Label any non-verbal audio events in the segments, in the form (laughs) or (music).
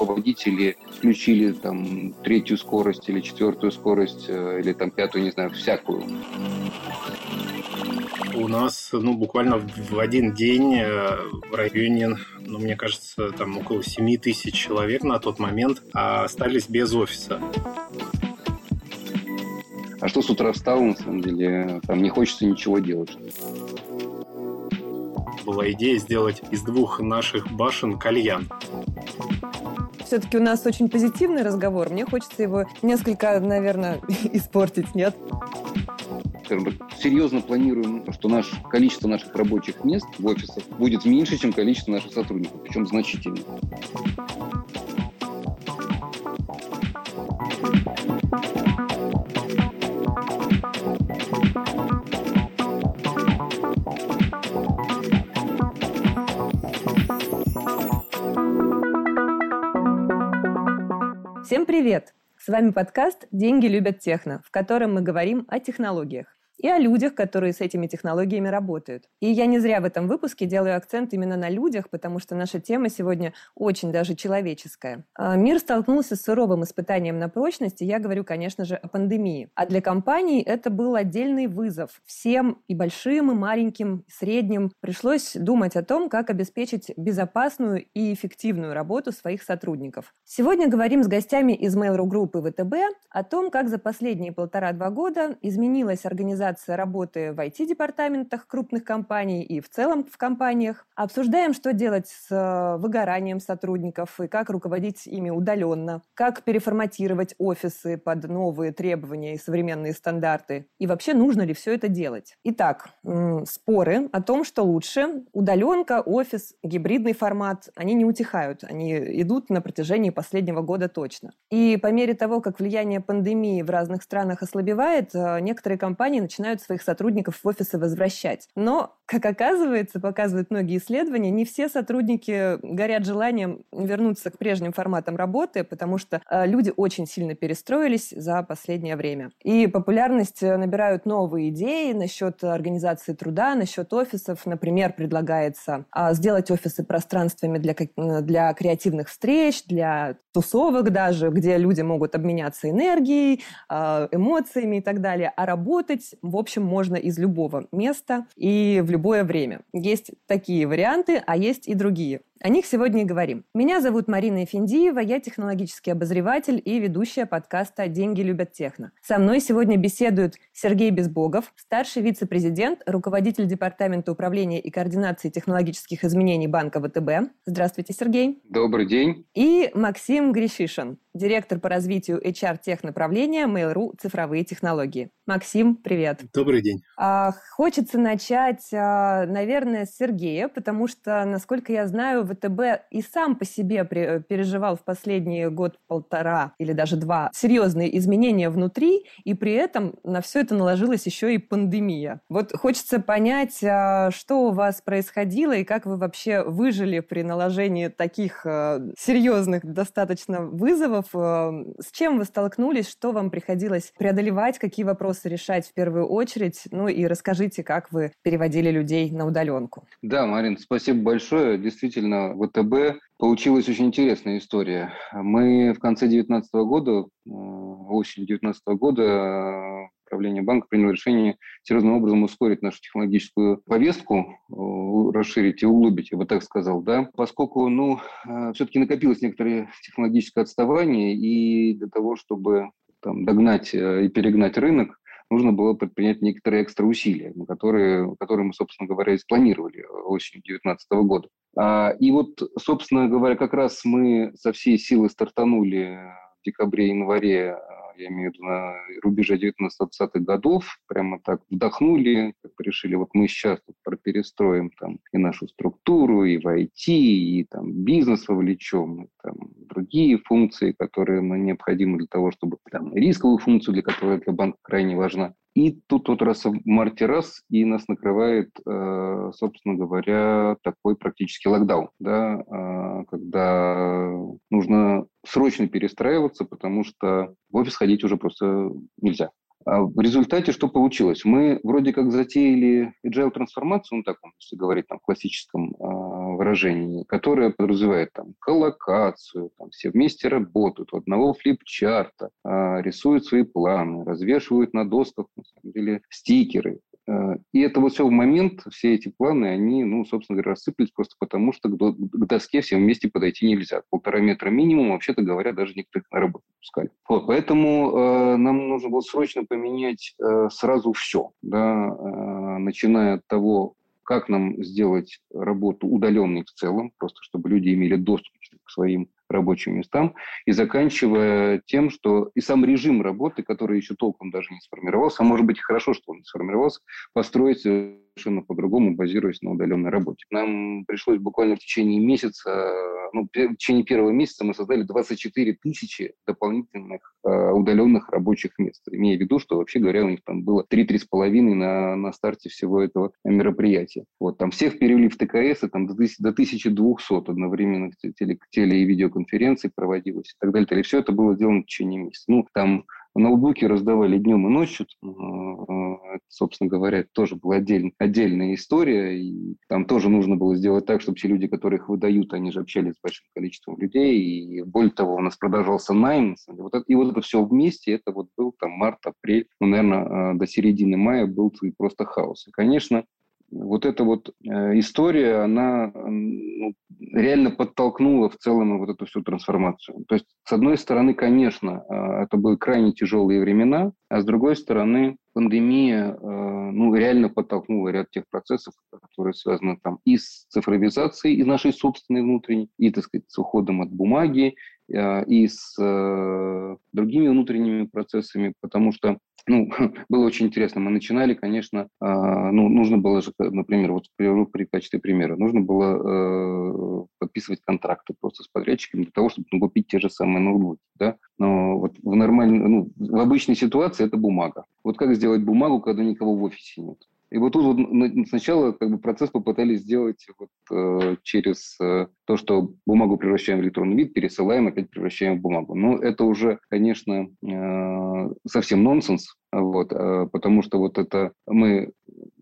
руководители включили там третью скорость или четвертую скорость, э, или там пятую, не знаю, всякую. У нас, ну, буквально в один день э, в районе, ну, мне кажется, там около 7 тысяч человек на тот момент остались без офиса. А что с утра встал, на самом деле, там не хочется ничего делать. Была идея сделать из двух наших башен кальян. Все-таки у нас очень позитивный разговор. Мне хочется его несколько, наверное, (laughs) испортить, нет? серьезно планируем, что наше количество наших рабочих мест в офисах будет меньше, чем количество наших сотрудников, причем значительно. Привет! С вами подкаст «Деньги любят техно», в котором мы говорим о технологиях и о людях, которые с этими технологиями работают. И я не зря в этом выпуске делаю акцент именно на людях, потому что наша тема сегодня очень даже человеческая. А, мир столкнулся с суровым испытанием на прочность, и я говорю, конечно же, о пандемии. А для компаний это был отдельный вызов. Всем и большим, и маленьким, и средним пришлось думать о том, как обеспечить безопасную и эффективную работу своих сотрудников. Сегодня говорим с гостями из Mail.ru группы ВТБ о том, как за последние полтора-два года изменилась организация организация работы в IT-департаментах крупных компаний и в целом в компаниях. Обсуждаем, что делать с э, выгоранием сотрудников и как руководить ими удаленно, как переформатировать офисы под новые требования и современные стандарты, и вообще нужно ли все это делать. Итак, споры о том, что лучше, удаленка, офис, гибридный формат, они не утихают, они идут на протяжении последнего года точно. И по мере того, как влияние пандемии в разных странах ослабевает, э, некоторые компании начинают начинают своих сотрудников в офисы возвращать. Но, как оказывается, показывают многие исследования, не все сотрудники горят желанием вернуться к прежним форматам работы, потому что э, люди очень сильно перестроились за последнее время. И популярность э, набирают новые идеи насчет организации труда, насчет офисов. Например, предлагается а, сделать офисы пространствами для, для креативных встреч, для тусовок даже, где люди могут обменяться энергией, а, эмоциями и так далее. А работать в общем, можно из любого места и в любое время. Есть такие варианты, а есть и другие. О них сегодня и говорим. Меня зовут Марина Эфендиева, я технологический обозреватель и ведущая подкаста «Деньги любят техно». Со мной сегодня беседуют Сергей Безбогов, старший вице-президент, руководитель Департамента управления и координации технологических изменений Банка ВТБ. Здравствуйте, Сергей. Добрый день. И Максим Гришишин, директор по развитию HR-технаправления Mail.ru «Цифровые технологии». Максим, привет. Добрый день. А, хочется начать, а, наверное, с Сергея, потому что, насколько я знаю, ВТБ и сам по себе переживал в последний год-полтора или даже два серьезные изменения внутри, и при этом на все это наложилась еще и пандемия. Вот хочется понять, а, что у вас происходило и как вы вообще выжили при наложении таких а, серьезных достаточно вызовов, а, с чем вы столкнулись, что вам приходилось преодолевать, какие вопросы решать в первую очередь, ну и расскажите, как вы переводили людей на удаленку. Да, Марин, спасибо большое. Действительно, ВТБ получилась очень интересная история. Мы в конце 2019 года, э, осенью 2019 года, э, правление банка приняло решение серьезным образом ускорить нашу технологическую повестку, э, расширить и углубить, я бы так сказал, да, поскольку, ну, все-таки накопилось некоторое технологическое отставание, и для того, чтобы там, догнать и перегнать рынок, нужно было предпринять некоторые экстра усилия, которые, которые мы, собственно говоря, и спланировали осенью 2019 года. А, и вот, собственно говоря, как раз мы со всей силы стартанули в декабре-январе я имею в виду на рубеже 19-20-х годов, прямо так вдохнули, как решили, вот мы сейчас тут перестроим там и нашу структуру, и в IT, и там бизнес вовлечем, и там другие функции, которые нам необходимы для того, чтобы там рисковую функцию, для которой для банка крайне важна. И тут вот раз в марте раз, и нас накрывает, э, собственно говоря, такой практически локдаун, да, э, когда нужно срочно перестраиваться, потому что в офис ходить уже просто нельзя. А в результате что получилось? Мы вроде как затеяли agile трансформацию, ну так, если говорить там, в классическом э, выражений, которое подразумевает там коллокацию, там все вместе работают, у одного флипчарта, а, рисуют свои планы, развешивают на досках, на самом деле, стикеры. А, и это вот все в момент, все эти планы, они, ну, собственно говоря, рассыпались просто потому, что к доске всем вместе подойти нельзя. Полтора метра минимум, вообще-то говоря, даже некоторых на работу пускали. Вот, поэтому э, нам нужно было срочно поменять э, сразу все, да, э, начиная от того, как нам сделать работу удаленной в целом, просто чтобы люди имели доступ к своим рабочим местам, и заканчивая тем, что и сам режим работы, который еще толком даже не сформировался, а может быть хорошо, что он не сформировался, построить совершенно по-другому, базируясь на удаленной работе. Нам пришлось буквально в течение месяца, ну, в течение первого месяца мы создали 24 тысячи дополнительных э, удаленных рабочих мест, имея в виду, что вообще говоря, у них там было 3-3,5 на, на старте всего этого мероприятия. Вот, там всех перевели в ТКС, и там до, до 1200 одновременных теле, теле- и видеоконференций проводилось и так далее. И все это было сделано в течение месяца. Ну, там Ноутбуки раздавали днем и ночью. Э, это, собственно говоря, тоже была отдельная, отдельная история. И там тоже нужно было сделать так, чтобы те люди, которые их выдают, они же общались с большим количеством людей. И более того, у нас продолжался найм. Вот это, и вот это все вместе, это вот был там март, апрель, ну, наверное, э, до середины мая был просто хаос. И, конечно, вот эта вот э, история, она ну, реально подтолкнула в целом вот эту всю трансформацию. То есть, с одной стороны, конечно, э, это были крайне тяжелые времена, а с другой стороны, пандемия э, ну, реально подтолкнула ряд тех процессов, которые связаны там и с цифровизацией из нашей собственной внутренней, и, так сказать, с уходом от бумаги, и с э, другими внутренними процессами, потому что ну, (laughs) было очень интересно. Мы начинали, конечно, ну, нужно было же, например, вот при качестве примера, нужно было подписывать контракты просто с подрядчиками для того, чтобы ну, купить те же самые ноутбуки, да, но вот в нормальной, ну, в обычной ситуации это бумага. Вот как сделать бумагу, когда никого в офисе нет? И вот тут вот сначала как бы процесс попытались сделать вот, э, через э, то, что бумагу превращаем в электронный вид, пересылаем, опять превращаем в бумагу. Но это уже, конечно, э, совсем нонсенс, вот, э, потому что вот это мы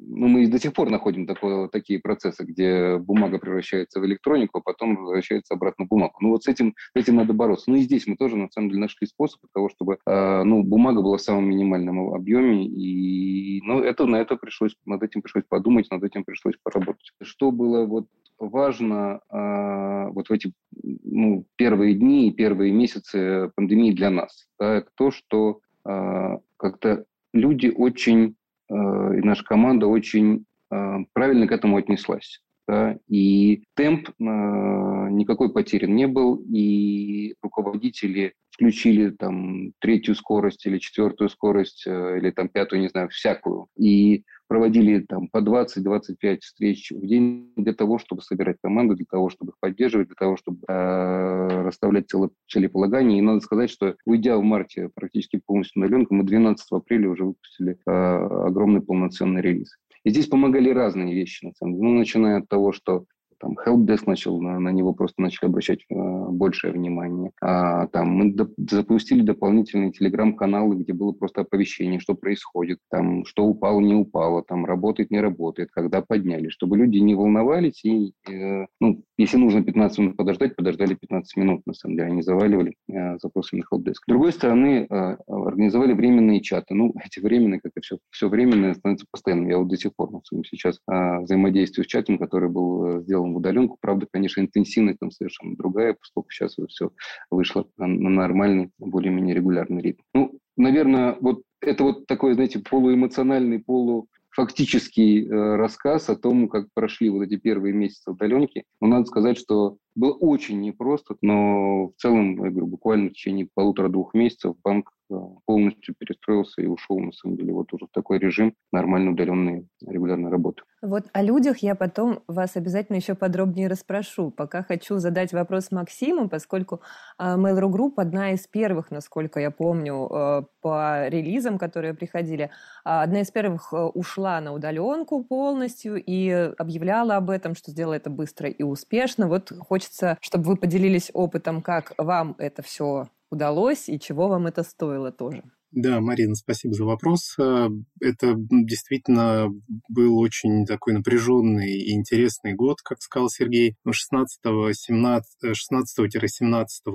ну, мы до сих пор находим такое, такие процессы, где бумага превращается в электронику, а потом возвращается обратно в бумагу. Ну, вот с этим, этим надо бороться. Ну, и здесь мы тоже, на самом деле, нашли способ того, чтобы э, ну, бумага была в самом минимальном объеме, и ну, это, на это пришлось, над этим пришлось подумать, над этим пришлось поработать. Что было вот важно э, вот в эти ну, первые дни и первые месяцы пандемии для нас, да, то, что э, как-то люди очень и наша команда очень э, правильно к этому отнеслась. Да, и темп э, никакой потерян не был, и руководители включили там третью скорость или четвертую скорость, э, или там пятую, не знаю, всякую. И проводили там по 20-25 встреч в день для того, чтобы собирать команду, для того, чтобы их поддерживать, для того, чтобы э, расставлять целеполагания. И надо сказать, что уйдя в марте практически полностью на удаленку, мы 12 апреля уже выпустили э, огромный полноценный релиз. И здесь помогали разные вещи, на самом деле. Ну, начиная от того, что там helpdesk начал, на, на него просто начали обращать э, большее внимание. А, там мы доп, запустили дополнительные телеграм-каналы, где было просто оповещение, что происходит, там, что упало, не упало, там, работает, не работает, когда подняли, чтобы люди не волновались и, э, ну, если нужно 15 минут подождать, подождали 15 минут, на самом деле, они заваливали э, запросами helpdesk. С другой стороны, э, организовали временные чаты. Ну, (laughs) эти временные, как и все, все временное, становится постоянным. Я вот до сих пор, ну, сейчас э, взаимодействую с чатом, который был э, сделан в удаленку. Правда, конечно, интенсивность там совершенно другая, поскольку сейчас все вышло на нормальный, более-менее регулярный ритм. Ну, наверное, вот это вот такой, знаете, полуэмоциональный, полу фактический э, рассказ о том, как прошли вот эти первые месяцы удаленки. Но надо сказать, что было очень непросто, но в целом, я говорю, буквально в течение полутора-двух месяцев банк э, полностью перестроился и ушел, на самом деле, вот уже в такой режим нормальной удаленной регулярной работы. Вот о людях я потом вас обязательно еще подробнее расспрошу. Пока хочу задать вопрос Максиму, поскольку э, Mail.ru Group одна из первых, насколько я помню, э, по релизам, которые приходили, а одна из первых ушла на удаленку полностью и объявляла об этом, что сделала это быстро и успешно. Вот хочется хочется, чтобы вы поделились опытом, как вам это все удалось и чего вам это стоило тоже. Да, Марина, спасибо за вопрос. Э, это действительно был очень такой напряженный и интересный год, как сказал Сергей. 16-17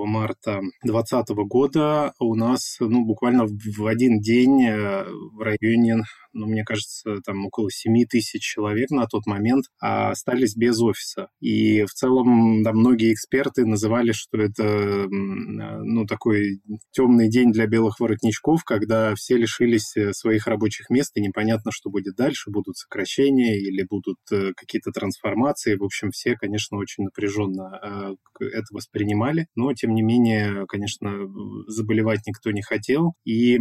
марта 2020 года у нас ну, буквально в один день э, в районе ну, мне кажется, там около 7 тысяч человек на тот момент остались без офиса. И в целом да, многие эксперты называли, что это ну, такой темный день для белых воротничков, когда все лишились э, своих рабочих мест, и непонятно, что будет дальше, будут сокращения или будут э, какие-то трансформации. В общем, все, конечно, очень напряженно э, это воспринимали, но, тем не менее, конечно, заболевать никто не хотел. И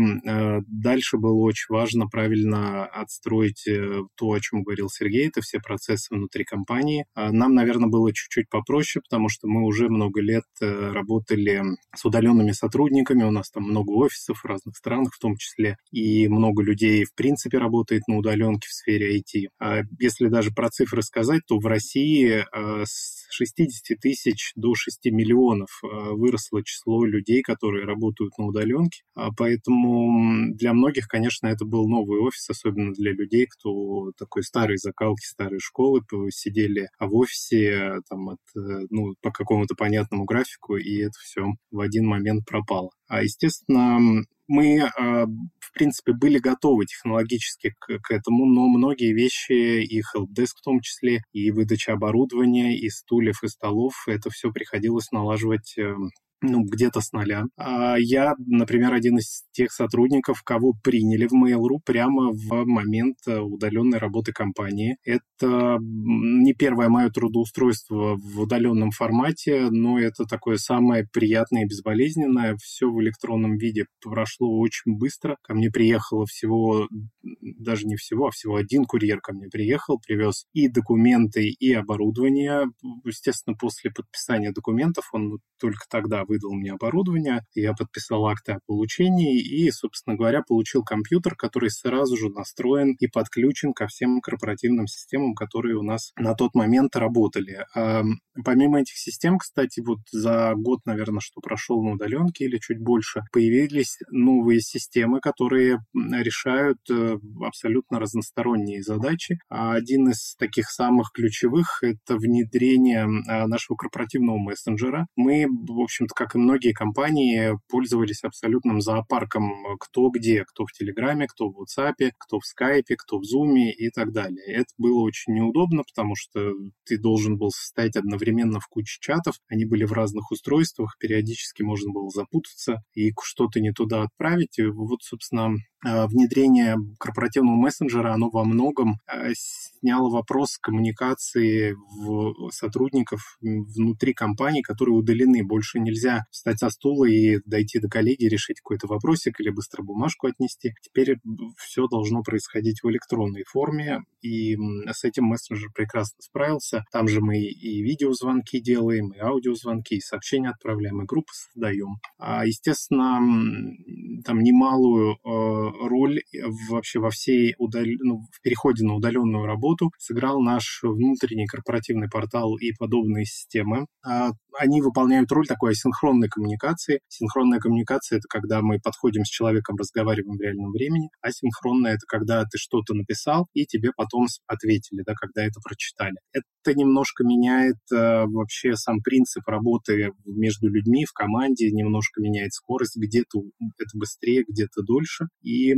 дальше было очень важно правильно отстроить э, то, о чем говорил Сергей, это все процессы внутри компании. А нам, наверное, было чуть-чуть попроще, потому что мы уже много лет э, работали с удаленными сотрудниками, у нас там много офисов в разных странах в том числе, и много людей, в принципе, работает на удаленке в сфере IT. А если даже про цифры сказать, то в России с 60 тысяч до 6 миллионов выросло число людей, которые работают на удаленке. А поэтому для многих, конечно, это был новый офис, особенно для людей, кто такой старой закалки, старой школы, сидели в офисе там, от, э, ну, по какому-то понятному графику, и это все в один момент пропало. А, естественно, мы, а, в принципе, были готовы технологически к, к этому, но многие вещи, и helpdesk в том числе, и выдача оборудования, и стульев, и столов, это все приходилось налаживать эм, ну, где-то с нуля. А я, например, один из тех сотрудников, кого приняли в Mail.ru прямо в момент э, удаленной работы компании. Это не первое мое трудоустройство в удаленном формате, но это такое самое приятное и безболезненное. Все в электронном виде прошло очень быстро. Ко мне приехало всего, даже не всего, а всего один курьер ко мне приехал, привез и документы, и оборудование. Естественно, после подписания документов он только тогда выдал мне оборудование, я подписал акты о получении и, собственно говоря, получил компьютер, который сразу же настроен и подключен ко всем корпоративным системам, которые у нас на тот момент работали. Помимо этих систем, кстати, вот за год, наверное, что прошел на удаленке или чуть больше, появились новые системы, которые решают э, абсолютно разносторонние задачи. А один из таких самых ключевых — это внедрение а, нашего корпоративного мессенджера. Мы, в общем-то, как и многие компании, пользовались абсолютным зоопарком кто где, кто в Телеграме, кто в WhatsApp, кто в Скайпе, кто в Зуме и так далее. Это было очень неудобно, потому что ты должен был состоять одновременно в куче чатов, они были в разных устройствах, периодически можно было запутаться и что-то не туда отправить. И вот, собственно, внедрение корпоративного мессенджера, оно во многом а, сняло вопрос коммуникации в сотрудников внутри компании, которые удалены. Больше нельзя встать со стула и дойти до коллеги, решить какой-то вопросик или быстро бумажку отнести. Теперь все должно происходить в электронной форме, и с этим мессенджер прекрасно справился. Там же мы и видеозвонки делаем, и аудиозвонки, и сообщения отправляем, и группы создаем. А, естественно, там немалую а, роль вообще во всей удал... ну, в переходе на удаленную работу сыграл наш внутренний корпоративный портал и подобные системы. А, они выполняют роль такой асинхронной коммуникации. Синхронная коммуникация — это когда мы подходим с человеком, разговариваем в реальном времени. Асинхронная — это когда ты что-то написал, и тебе потом ответили, да, когда это прочитали. Это немножко меняет э, вообще сам принцип работы между людьми в команде, немножко меняет скорость, где-то это быстрее, где-то дольше. И э,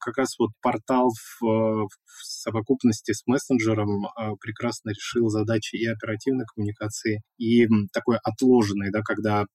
как раз вот портал в, в совокупности с мессенджером э, прекрасно решил задачи и оперативной коммуникации, и такой отложенной, да, когда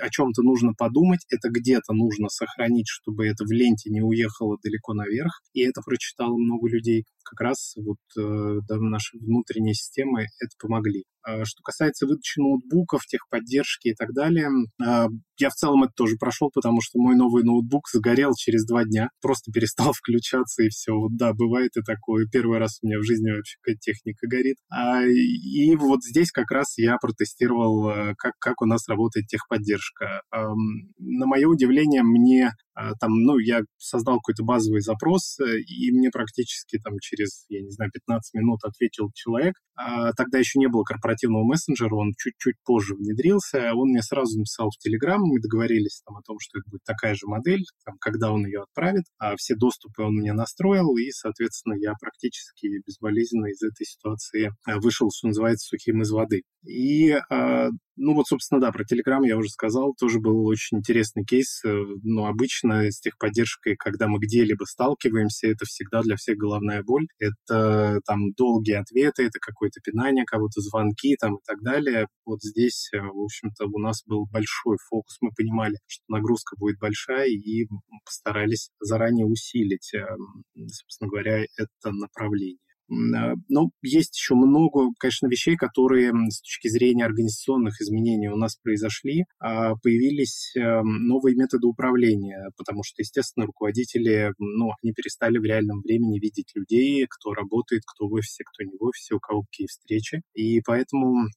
о чем-то нужно подумать, это где-то нужно сохранить, чтобы это в ленте не уехало далеко наверх, и это прочитало много людей. Как раз вот э, да, наши внутренние системы это помогли. А что касается выдачи ноутбуков, техподдержки и так далее, а, я в целом это тоже прошел, потому что мой новый ноутбук загорел через два дня, просто перестал (laughs) включаться и все. Вот да, бывает и такое. Первый раз у меня в жизни вообще какая-то техника горит. А, и вот здесь как раз я протестировал, э, как, как у нас работает техподдержка. На мое удивление, мне А, там, ну, я создал какой-то базовый запрос, э, и мне практически там через, я не знаю, 15 минут ответил человек. А тогда еще не было корпоративного мессенджера, он чуть-чуть позже внедрился. Он мне сразу написал в Telegram, мы договорились там о том, что это будет такая же модель, там, когда он ее отправит. А все доступы он мне настроил, и, соответственно, я практически безболезненно из этой ситуации э, вышел, что называется, сухим из воды. И а, ну вот, собственно, да, про Telegram я уже сказал, тоже был очень интересный кейс. Э, но обычно с техподдержкой, когда мы где-либо сталкиваемся, это всегда для всех головная боль. Это там долгие ответы, это какое-то пинание кого-то, звонки там и так далее. Вот здесь, э, в общем-то, у нас был большой фокус. Мы понимали, что нагрузка будет большая, и постарались заранее усилить, эм, собственно говоря, это направление. А, Но есть еще много, конечно, вещей, которые с точки зрения организационных изменений у нас произошли. А, появились эм, новые методы управления, потому что, естественно, руководители, ну, они перестали в реальном времени видеть людей, кто работает, кто в офисе, кто не в офисе, у кого какие встречи. И поэтому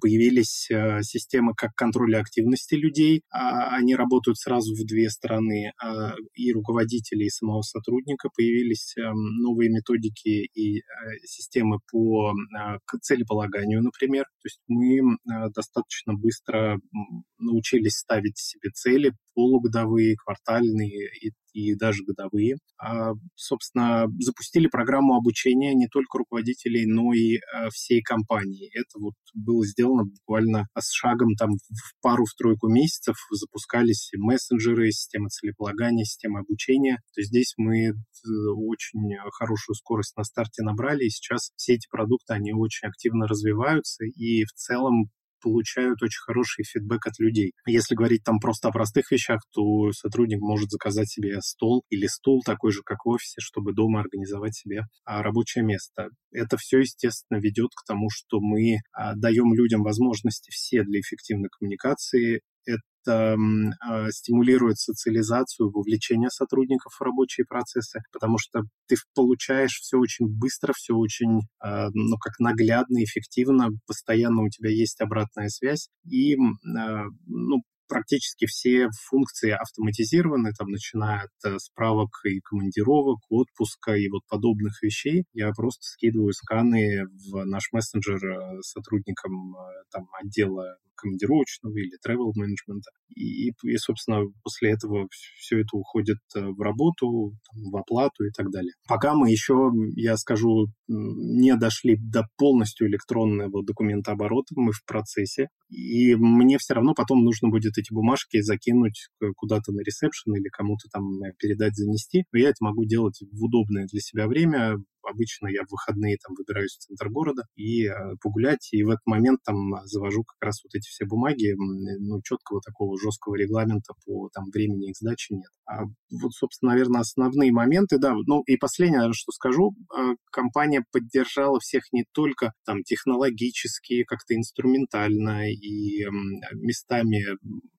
появились э, системы как контроля активности людей. А, они работают сразу в две стороны. А, и руководители, и самого сотрудника. Появились эм, новые методики и э, системы по целеполаганию, например. То есть мы достаточно быстро научились ставить себе цели полугодовые, квартальные и и даже годовые. А, собственно, запустили программу обучения не только руководителей, но и а, всей компании. Это вот было сделано буквально с шагом там в пару-тройку месяцев. Запускались мессенджеры, система целеполагания, система обучения. То есть здесь мы э, очень хорошую скорость на старте набрали, и сейчас все эти продукты, они очень активно развиваются, и в целом получают очень хороший фидбэк от людей. Если говорить там просто о простых вещах, то сотрудник может заказать себе стол или стул такой же, как в офисе, чтобы дома организовать себе а, рабочее место. Это все, естественно, ведет к тому, что мы а, даем людям возможности все для эффективной коммуникации стимулирует социализацию, вовлечение сотрудников в рабочие процессы, потому что ты получаешь все очень быстро, все очень, э, ну, как наглядно, эффективно, постоянно у тебя есть обратная связь, и, э, ну, практически все функции автоматизированы, там, начиная от э, справок и командировок, отпуска и вот подобных вещей. Я просто скидываю сканы в наш мессенджер э, сотрудникам э, там, отдела командировочного или travel менеджмента. И, и, собственно, после этого все это уходит в работу, там, в оплату и так далее. Пока мы еще, я скажу, не дошли до полностью электронного документооборота, мы в процессе. И мне все равно потом нужно будет эти бумажки закинуть куда-то на ресепшн или кому-то там э, передать, занести. Но я это могу делать в удобное для себя время, обычно я в выходные там выбираюсь в центр города и э, погулять, и в этот момент там завожу как раз вот эти все бумаги, ну, четкого такого жесткого регламента по там времени их сдачи нет. А вот, собственно, наверное, основные моменты, да, ну и последнее, что скажу, э, компания поддержала всех не только там технологически, как-то инструментально и местами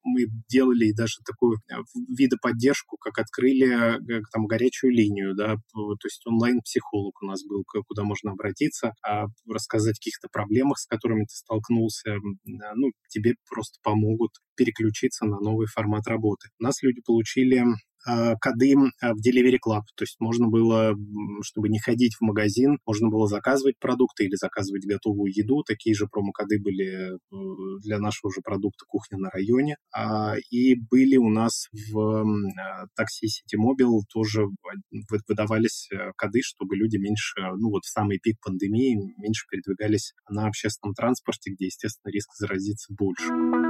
мы делали даже такую э, вида поддержку, как открыли э, там горячую линию, да, то есть онлайн-психолог у нас был, куда можно обратиться, а рассказать о каких-то проблемах, с которыми ты столкнулся, ну, тебе просто помогут переключиться на новый формат работы. У нас люди получили коды э, в Delivery Club. То есть можно было, чтобы не ходить в магазин, можно было заказывать продукты или заказывать готовую еду. Такие же промокоды были э, для нашего же продукта «Кухня на районе». А, и были у нас в такси City Mobile тоже выдавались коды, чтобы люди меньше, ну вот в самый пик пандемии, меньше передвигались на общественном транспорте, где, естественно, риск заразиться больше.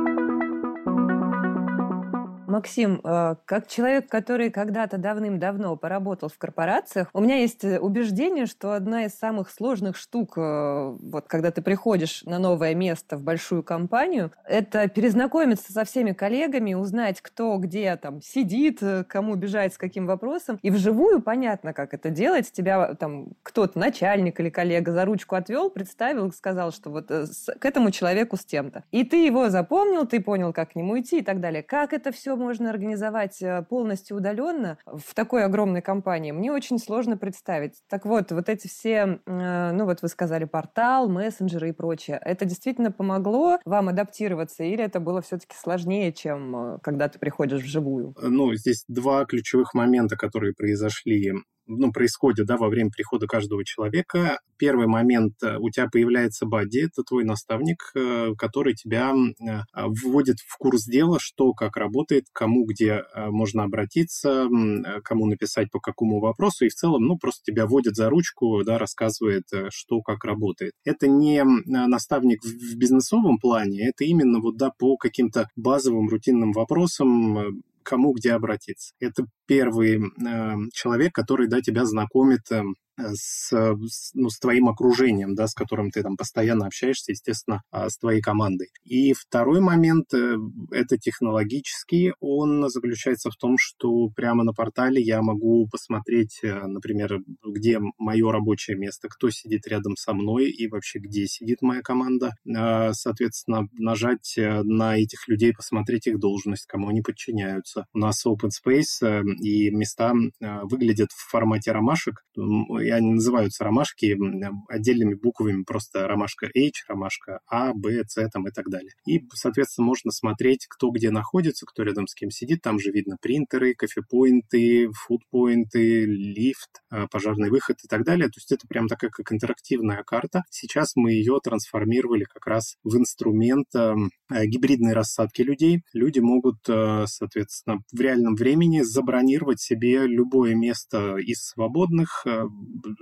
Максим, э, как человек, который когда-то давным-давно поработал в корпорациях, у меня есть э, убеждение, что одна из самых сложных штук, э, вот когда ты приходишь на новое место в большую компанию, это перезнакомиться со всеми коллегами, узнать, кто где там сидит, кому бежать, с каким вопросом. И вживую понятно, как это делать. Тебя там кто-то, начальник или коллега, за ручку отвел, представил сказал, что вот к этому человеку с тем-то. И ты его запомнил, ты понял, как к нему идти и так далее. Как это все можно организовать э, полностью удаленно в такой огромной компании, мне очень сложно представить. Так вот, вот эти все, э, ну вот вы сказали, портал, мессенджеры и прочее, это действительно помогло вам адаптироваться или это было все-таки сложнее, чем э, когда ты приходишь вживую? Ну, здесь два ключевых момента, которые произошли ну, происходит да, во время прихода каждого человека. Первый момент, э, у тебя появляется бадди, это твой наставник, э, который тебя э, вводит в курс дела, что как работает, кому где можно обратиться, кому написать по какому вопросу, и в целом, ну, просто тебя вводит за ручку, да, рассказывает, что как работает. Это не наставник в бизнесовом плане, это именно вот, да, по каким-то базовым рутинным вопросам, кому где обратиться. Это первый э, человек, который да, тебя знакомит э, с, ну, с твоим окружением, да, с которым ты там постоянно общаешься, естественно, а, с твоей командой. И второй момент, э, это технологический, он заключается в том, что прямо на портале я могу посмотреть, э, например, где мое рабочее место, кто сидит рядом со мной и вообще где сидит моя команда. Соответственно, нажать э, на этих людей, посмотреть их должность, кому они подчиняются. У нас open space и места выглядят в формате ромашек и они называются ромашки отдельными буквами, просто ромашка H, ромашка А, Б, С там и так далее. И, соответственно, можно смотреть, кто где находится, кто рядом с кем сидит. Там же видно принтеры, кофепоинты, фудпоинты, лифт, а, пожарный выход и так далее. То есть это прям такая как интерактивная карта. Сейчас мы ее трансформировали как раз в инструмент а, гибридной рассадки людей. Люди могут, а, соответственно, в реальном времени забронировать себе любое место из свободных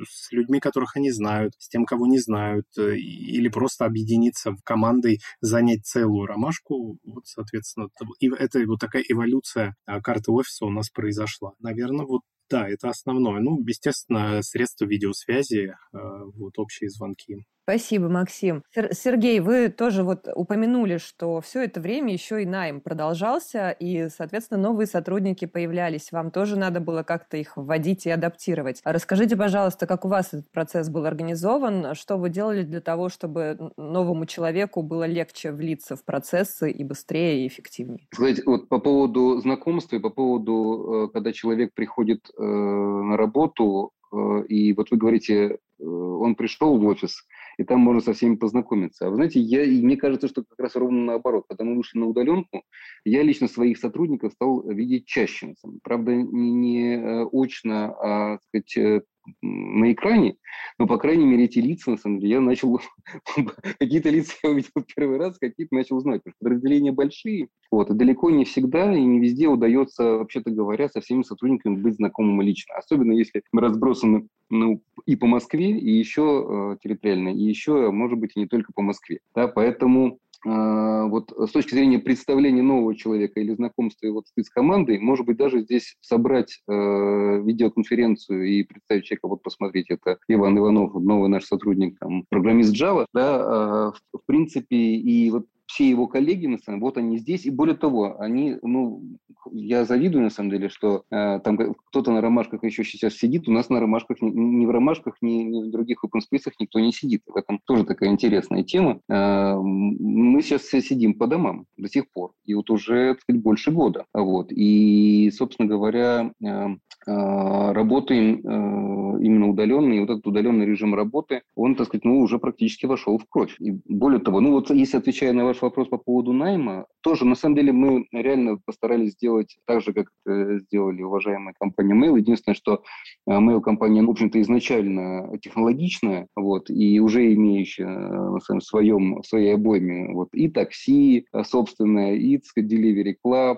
с людьми, которых они знают, с тем, кого не знают, э, или просто объединиться в командой, занять целую ромашку. Вот, соответственно, и это вот такая эволюция а, карты офиса у нас произошла. Наверное, вот да, это основное. Ну, естественно, средства видеосвязи, э, вот общие звонки. Спасибо, Максим. Сергей, вы тоже вот упомянули, что все это время еще и найм продолжался, и, соответственно, новые сотрудники появлялись. Вам тоже надо было как-то их вводить и адаптировать. Расскажите, пожалуйста, как у вас этот процесс был организован, что вы делали для того, чтобы новому человеку было легче влиться в процессы и быстрее, и эффективнее? Сказать, вот по поводу знакомства и по поводу, э, когда человек приходит э, на работу, э, и вот вы говорите, он пришел в офис, и там можно со всеми познакомиться. А вы знаете, я, и мне кажется, что как раз ровно наоборот, когда мы вышли на удаленку, я лично своих сотрудников стал видеть чаще. Правда, не, э, очно, а сказать, э, на экране, но, по крайней мере, эти лица, на самом деле, я начал, (laughs) какие-то лица я увидел первый раз, какие-то начал узнать, потому что подразделения большие, вот, и далеко не всегда и не везде удается, вообще-то говоря, со всеми сотрудниками быть знакомым лично, особенно если мы разбросаны ну, и по Москве, и еще э, территориально, и еще, может быть, и не только по Москве, да, поэтому а, вот с точки зрения представления нового человека или знакомства его с командой, может быть, даже здесь собрать э, видеоконференцию и представить человека, вот посмотрите, это Иван Иванов, новый наш сотрудник, там, программист Java, да, э, в, в принципе, и вот все его коллеги, на самом деле, вот они здесь, и более того, они, ну, я завидую, на самом деле, что э, там кто-то на ромашках еще сейчас сидит, у нас на ромашках, ни, ни в ромашках, ни, ни в других open space никто не сидит. В этом тоже такая интересная тема. Э, мы сейчас все сидим по домам до сих пор, и вот уже, так сказать, больше года. Вот. И, собственно говоря, э, э, работаем э, именно удаленно, и вот этот удаленный режим работы, он, так сказать, ну, уже практически вошел в кровь. И более того, ну вот если отвечая на ваш ваш вопрос по поводу найма, тоже на самом деле мы реально постарались сделать так же, как сделали уважаемая компания Mail. Единственное, что э, Mail компания, в общем-то, изначально технологичная, вот, и уже имеющая э, на своем, своем, в своей обойме вот, и такси э, собственное, и, сказать, Delivery Club,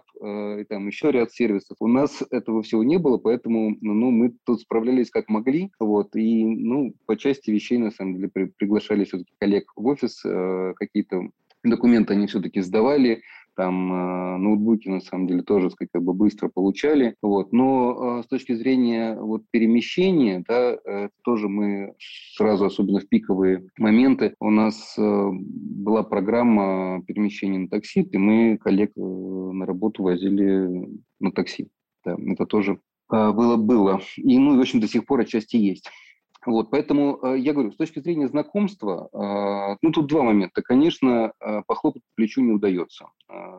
и там еще ряд сервисов. У нас этого всего не было, поэтому ну, мы тут справлялись как могли, вот, и, ну, по части вещей, на самом деле, при, приглашали все-таки коллег в офис, какие-то Документы они все-таки сдавали, там э, ноутбуки на самом деле тоже как бы быстро получали, вот. Но э, с точки зрения вот перемещения, да, э, тоже мы сразу, особенно в пиковые моменты, у нас э, была программа перемещения на такси, и мы коллег э, на работу возили на такси. Да, это тоже э, было было и ну в общем до сих пор отчасти есть. Вот, поэтому э, я говорю, с точки зрения знакомства, э, ну, тут два момента. Конечно, э, похлопать по плечу не удается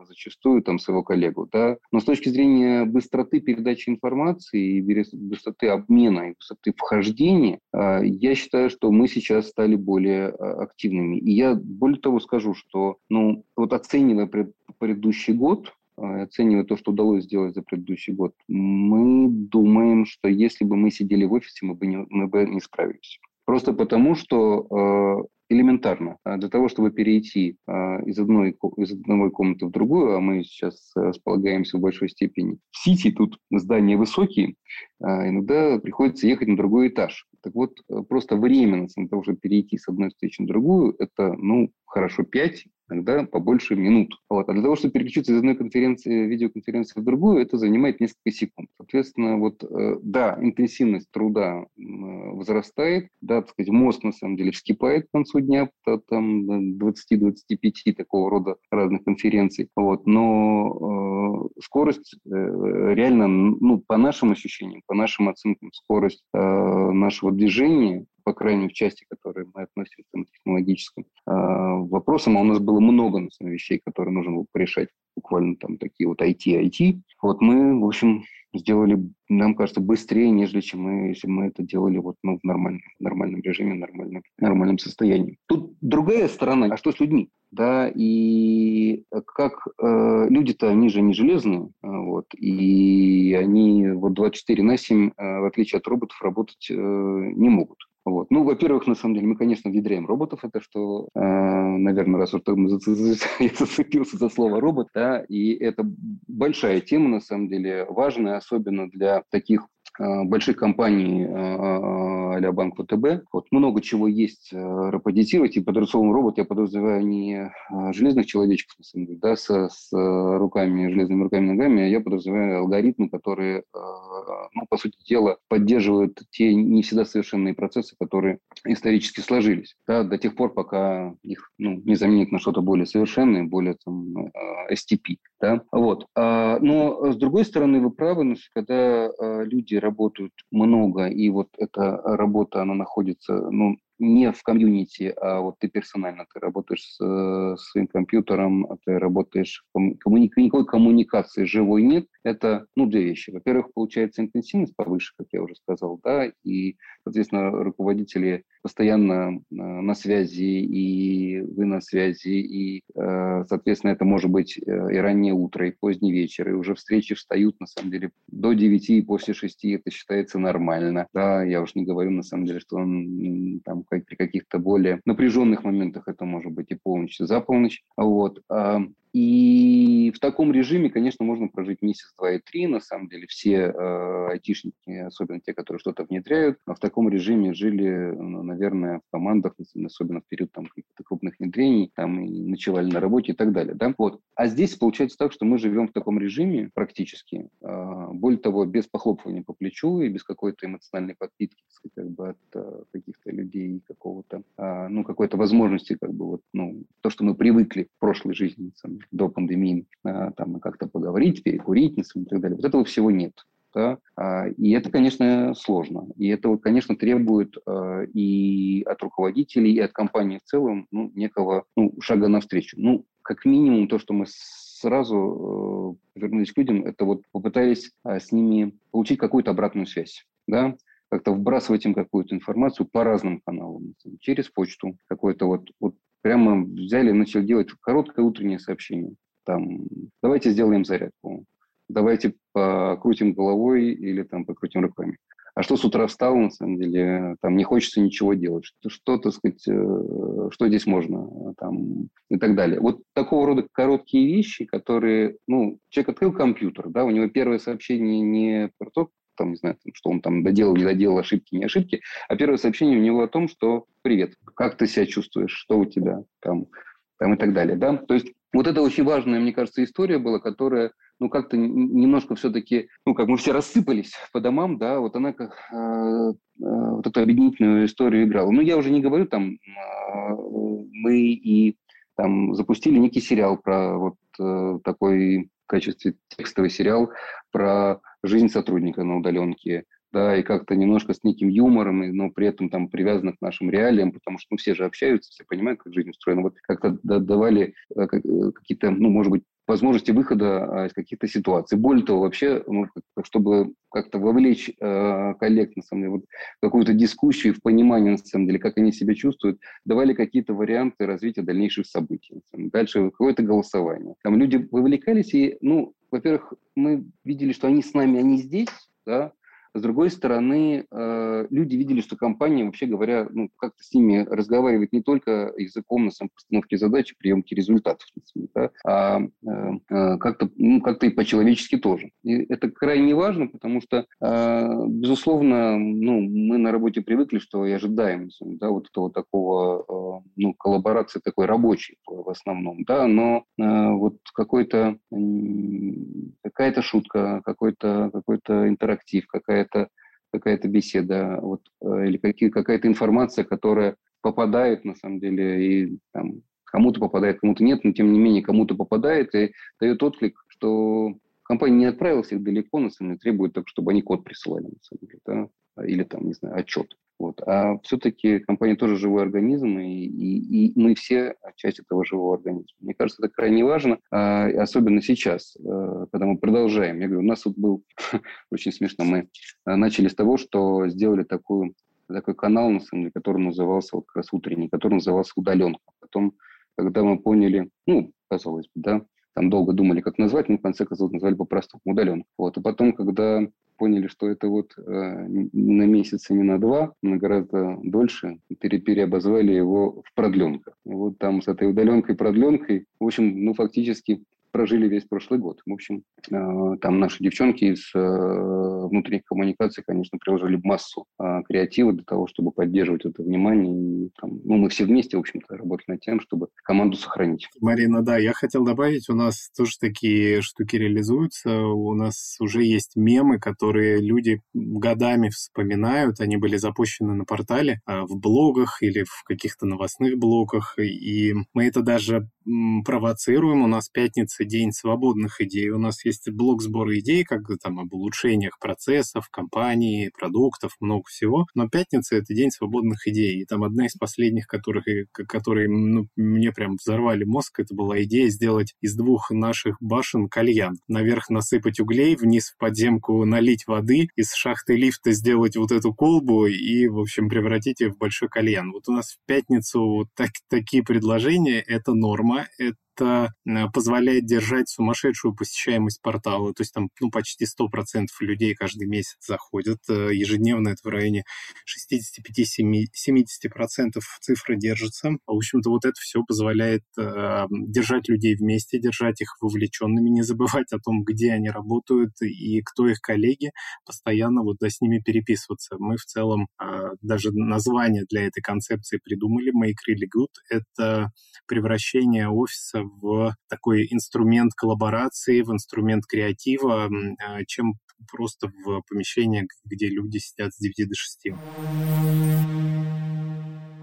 зачастую там своего коллегу, да, но с точки зрения быстроты передачи информации и быстроты обмена и быстроты вхождения, я считаю, что мы сейчас стали более активными. И я более того скажу, что, ну, вот оценивая предыдущий год, оценивая то, что удалось сделать за предыдущий год, мы думаем, что если бы мы сидели в офисе, мы бы не, мы бы не справились. Просто потому, что а, элементарно. А для того, чтобы перейти из, одной, из одной комнаты в другую, а мы сейчас располагаемся в большой степени в Сити, тут здания высокие, иногда приходится ехать на другой этаж. Так вот, просто время на того, чтобы перейти с одной встречи на другую, это, ну, хорошо 5, иногда побольше минут. Вот. А для того, чтобы переключиться из одной конференции, видеоконференции в другую, это занимает несколько секунд. Соответственно, вот, э, да, интенсивность труда возрастает, да, так сказать, мозг на самом деле вскипает к концу дня, там 20-25 такого рода разных конференций, вот, но э, скорость э, реально, ну, по нашим ощущениям, по нашим оценкам, скорость э, нашего движения по крайней мере, в части, которые мы относим к технологическим э, вопросам, а у нас было много на самом вещей, которые нужно было порешать, буквально там такие вот IT-IT. Вот мы, в общем, сделали, нам кажется, быстрее, нежели чем мы, если мы это делали вот, ну, в нормальном, нормальном режиме, нормальном, нормальном состоянии. Тут другая сторона, а что с людьми? Да, и как э, люди-то, они же не железные, вот, и они вот 24 на 7, э, в отличие от роботов, работать э, не могут. Вот. Ну, во-первых, на самом деле, мы, конечно, внедряем роботов. Это что, э, наверное, раз уж (laughs) я зацепился за слово робот, да, и это большая тема, на самом деле, важная, особенно для таких больших компаний а Банк ВТБ. Вот много чего есть роботизировать, и под словом робот я подразумеваю не железных человечков, на самом деле, да, с, с руками, железными руками ногами, а я подразумеваю алгоритмы, которые, ну, по сути дела, поддерживают те не всегда совершенные процессы, которые исторически сложились, да, до тех пор, пока их ну, не заменят на что-то более совершенное, более там, STP. Да? Вот. Но, с другой стороны, вы правы, когда люди работают много, и вот эта работа, она находится, ну, не в комьюнити, а вот ты персонально, ты работаешь с, с своим компьютером, а ты работаешь, коммуни... никакой коммуникации живой нет, это, ну, две вещи. Во-первых, получается интенсивность повыше, как я уже сказал, да, и, соответственно, руководители постоянно э, на связи, и вы на связи, и, э, соответственно, это может быть э, и раннее утро, и поздний вечер, и уже встречи встают, на самом деле, до 9 и после 6, это считается нормально, да, я уж не говорю, на самом деле, что он там при каких-то более напряженных моментах это может быть и полночь, и за полночь, вот, и в таком режиме, конечно, можно прожить месяц, два и три. На самом деле все э, айтишники, особенно те, которые что-то внедряют, в таком режиме жили, ну, наверное, в командах, особенно в период там, каких-то крупных внедрений, там и ночевали на работе и так далее. Да? Вот. А здесь получается так, что мы живем в таком режиме практически, э, более того, без похлопывания по плечу и без какой-то эмоциональной подпитки как бы, от э, каких-то людей, какого-то, э, ну, какой-то возможности, как бы, вот, ну, то, что мы привыкли в прошлой жизни, до пандемии, а, там как-то поговорить, перекурить и так далее. Вот этого всего нет. Да? А, и это, конечно, сложно. И это, конечно, требует а, и от руководителей, и от компании в целом ну, некого ну, шага навстречу. Ну, как минимум, то, что мы сразу э, вернулись к людям, это вот попытались с ними получить какую-то обратную связь. Да? как-то вбрасывать им какую-то информацию по разным каналам, через почту, какой-то вот, вот прямо взяли и начали делать короткое утреннее сообщение. Там, давайте сделаем зарядку, давайте покрутим головой или там покрутим руками. А что с утра встал, на самом деле, там не хочется ничего делать. Что, что так сказать, э, что здесь можно, там, и так далее. Вот такого рода короткие вещи, которые, ну, человек открыл компьютер, да, у него первое сообщение не про то, там, не знаю, что он там доделал, не доделал, ошибки, не ошибки, а первое сообщение у него о том, что «Привет, как ты себя чувствуешь, что у тебя там, там и так далее». Да? То есть вот это очень важная, мне кажется, история была, которая, ну, как-то немножко все-таки, ну, как мы все рассыпались по домам, да, вот она как э, э, вот эту объединительную историю играла. Ну, я уже не говорю, там, э, мы и там запустили некий сериал про вот э, такой в качестве текстовый сериал про жизнь сотрудника на удаленке. да, и как-то немножко с неким юмором, но при этом там привязано к нашим реалиям, потому что ну, все же общаются, все понимают, как жизнь устроена. Вот как-то давали э, какие-то, ну, может быть, возможности выхода а, из каких-то ситуаций. Более того, вообще, ну, чтобы как-то вовлечь э, коллег, на самом деле, вот, какую-то дискуссию в понимание, на самом деле, как они себя чувствуют, давали какие-то варианты развития дальнейших событий. Дальше какое-то голосование. Там люди вовлекались, и, ну, во-первых, мы видели, что они с нами, они здесь, да, с другой стороны, э, люди видели, что компания, вообще говоря, ну, как-то с ними разговаривает не только языком на самом постановке задачи, приемки результатов, да, а э, э, как-то ну, как и по-человечески тоже. И это крайне важно, потому что, безусловно, ну, мы на работе привыкли, что и ожидаем да, вот этого такого ну, коллаборации такой рабочей в основном, да, но вот какой-то какая-то шутка, какой-то какой-то интерактив, какая какая-то какая-то беседа вот, э, или какие, какая-то информация, которая попадает на самом деле и там, кому-то попадает, кому-то нет, но тем не менее кому-то попадает и дает отклик, что компания не отправила всех далеко, на самом деле требует только, чтобы они код присылали, на самом деле, да? или там, не знаю, отчет. Вот. А все-таки компания тоже живой организм, и, и, и мы все часть этого живого организма. Мне кажется, это крайне важно, а, особенно сейчас, э, когда мы продолжаем. Я говорю, у нас вот был (laughs) очень смешно, мы э, начали с того, что сделали такую, такой канал, на самом деле, который назывался вот как раз утренний, который назывался «Удаленка». Потом, когда мы поняли, ну, казалось бы, да, там долго думали, как назвать, но в конце концов назвали по-простому удаленка. Вот. И потом, когда поняли, что это вот э, на месяц и не на два, на гораздо дольше, пере переобозвали его в продленка. Вот там с этой удаленкой-продленкой, в общем, ну, фактически прожили весь прошлый год. В общем, э, там наши девчонки из э, внутренних коммуникаций, конечно, приложили массу э, креатива для того, чтобы поддерживать это внимание. И, там, ну, мы все вместе, в общем-то, работали над тем, чтобы команду сохранить. Марина, да, я хотел добавить, у нас тоже такие штуки реализуются. У нас уже есть мемы, которые люди годами вспоминают. Они были запущены на портале, в блогах или в каких-то новостных блогах. И мы это даже провоцируем. У нас пятница день свободных идей. У нас есть блок сбора идей, как там об улучшениях процессов, компании, продуктов, много всего. Но пятница — это день свободных идей. И там одна из последних, которых, которые ну, мне прям взорвали мозг, это была идея сделать из двух наших башен кальян. Наверх насыпать углей, вниз в подземку налить воды, из шахты лифта сделать вот эту колбу и, в общем, превратить ее в большой кальян. Вот у нас в пятницу вот так, такие предложения — это норма, это это э, позволяет держать сумасшедшую посещаемость портала. То есть там ну, почти 100% людей каждый месяц заходят. Э, ежедневно это в районе 65-70% цифры держится. В общем-то, вот это все позволяет э, держать людей вместе, держать их вовлеченными, не забывать о том, где они работают и кто их коллеги, постоянно вот да, с ними переписываться. Мы в целом даже название для этой концепции придумали, Make Really Good. Это превращение офиса в такой инструмент коллаборации, в инструмент креатива, а, чем просто в помещение, где люди сидят с 9 до 6.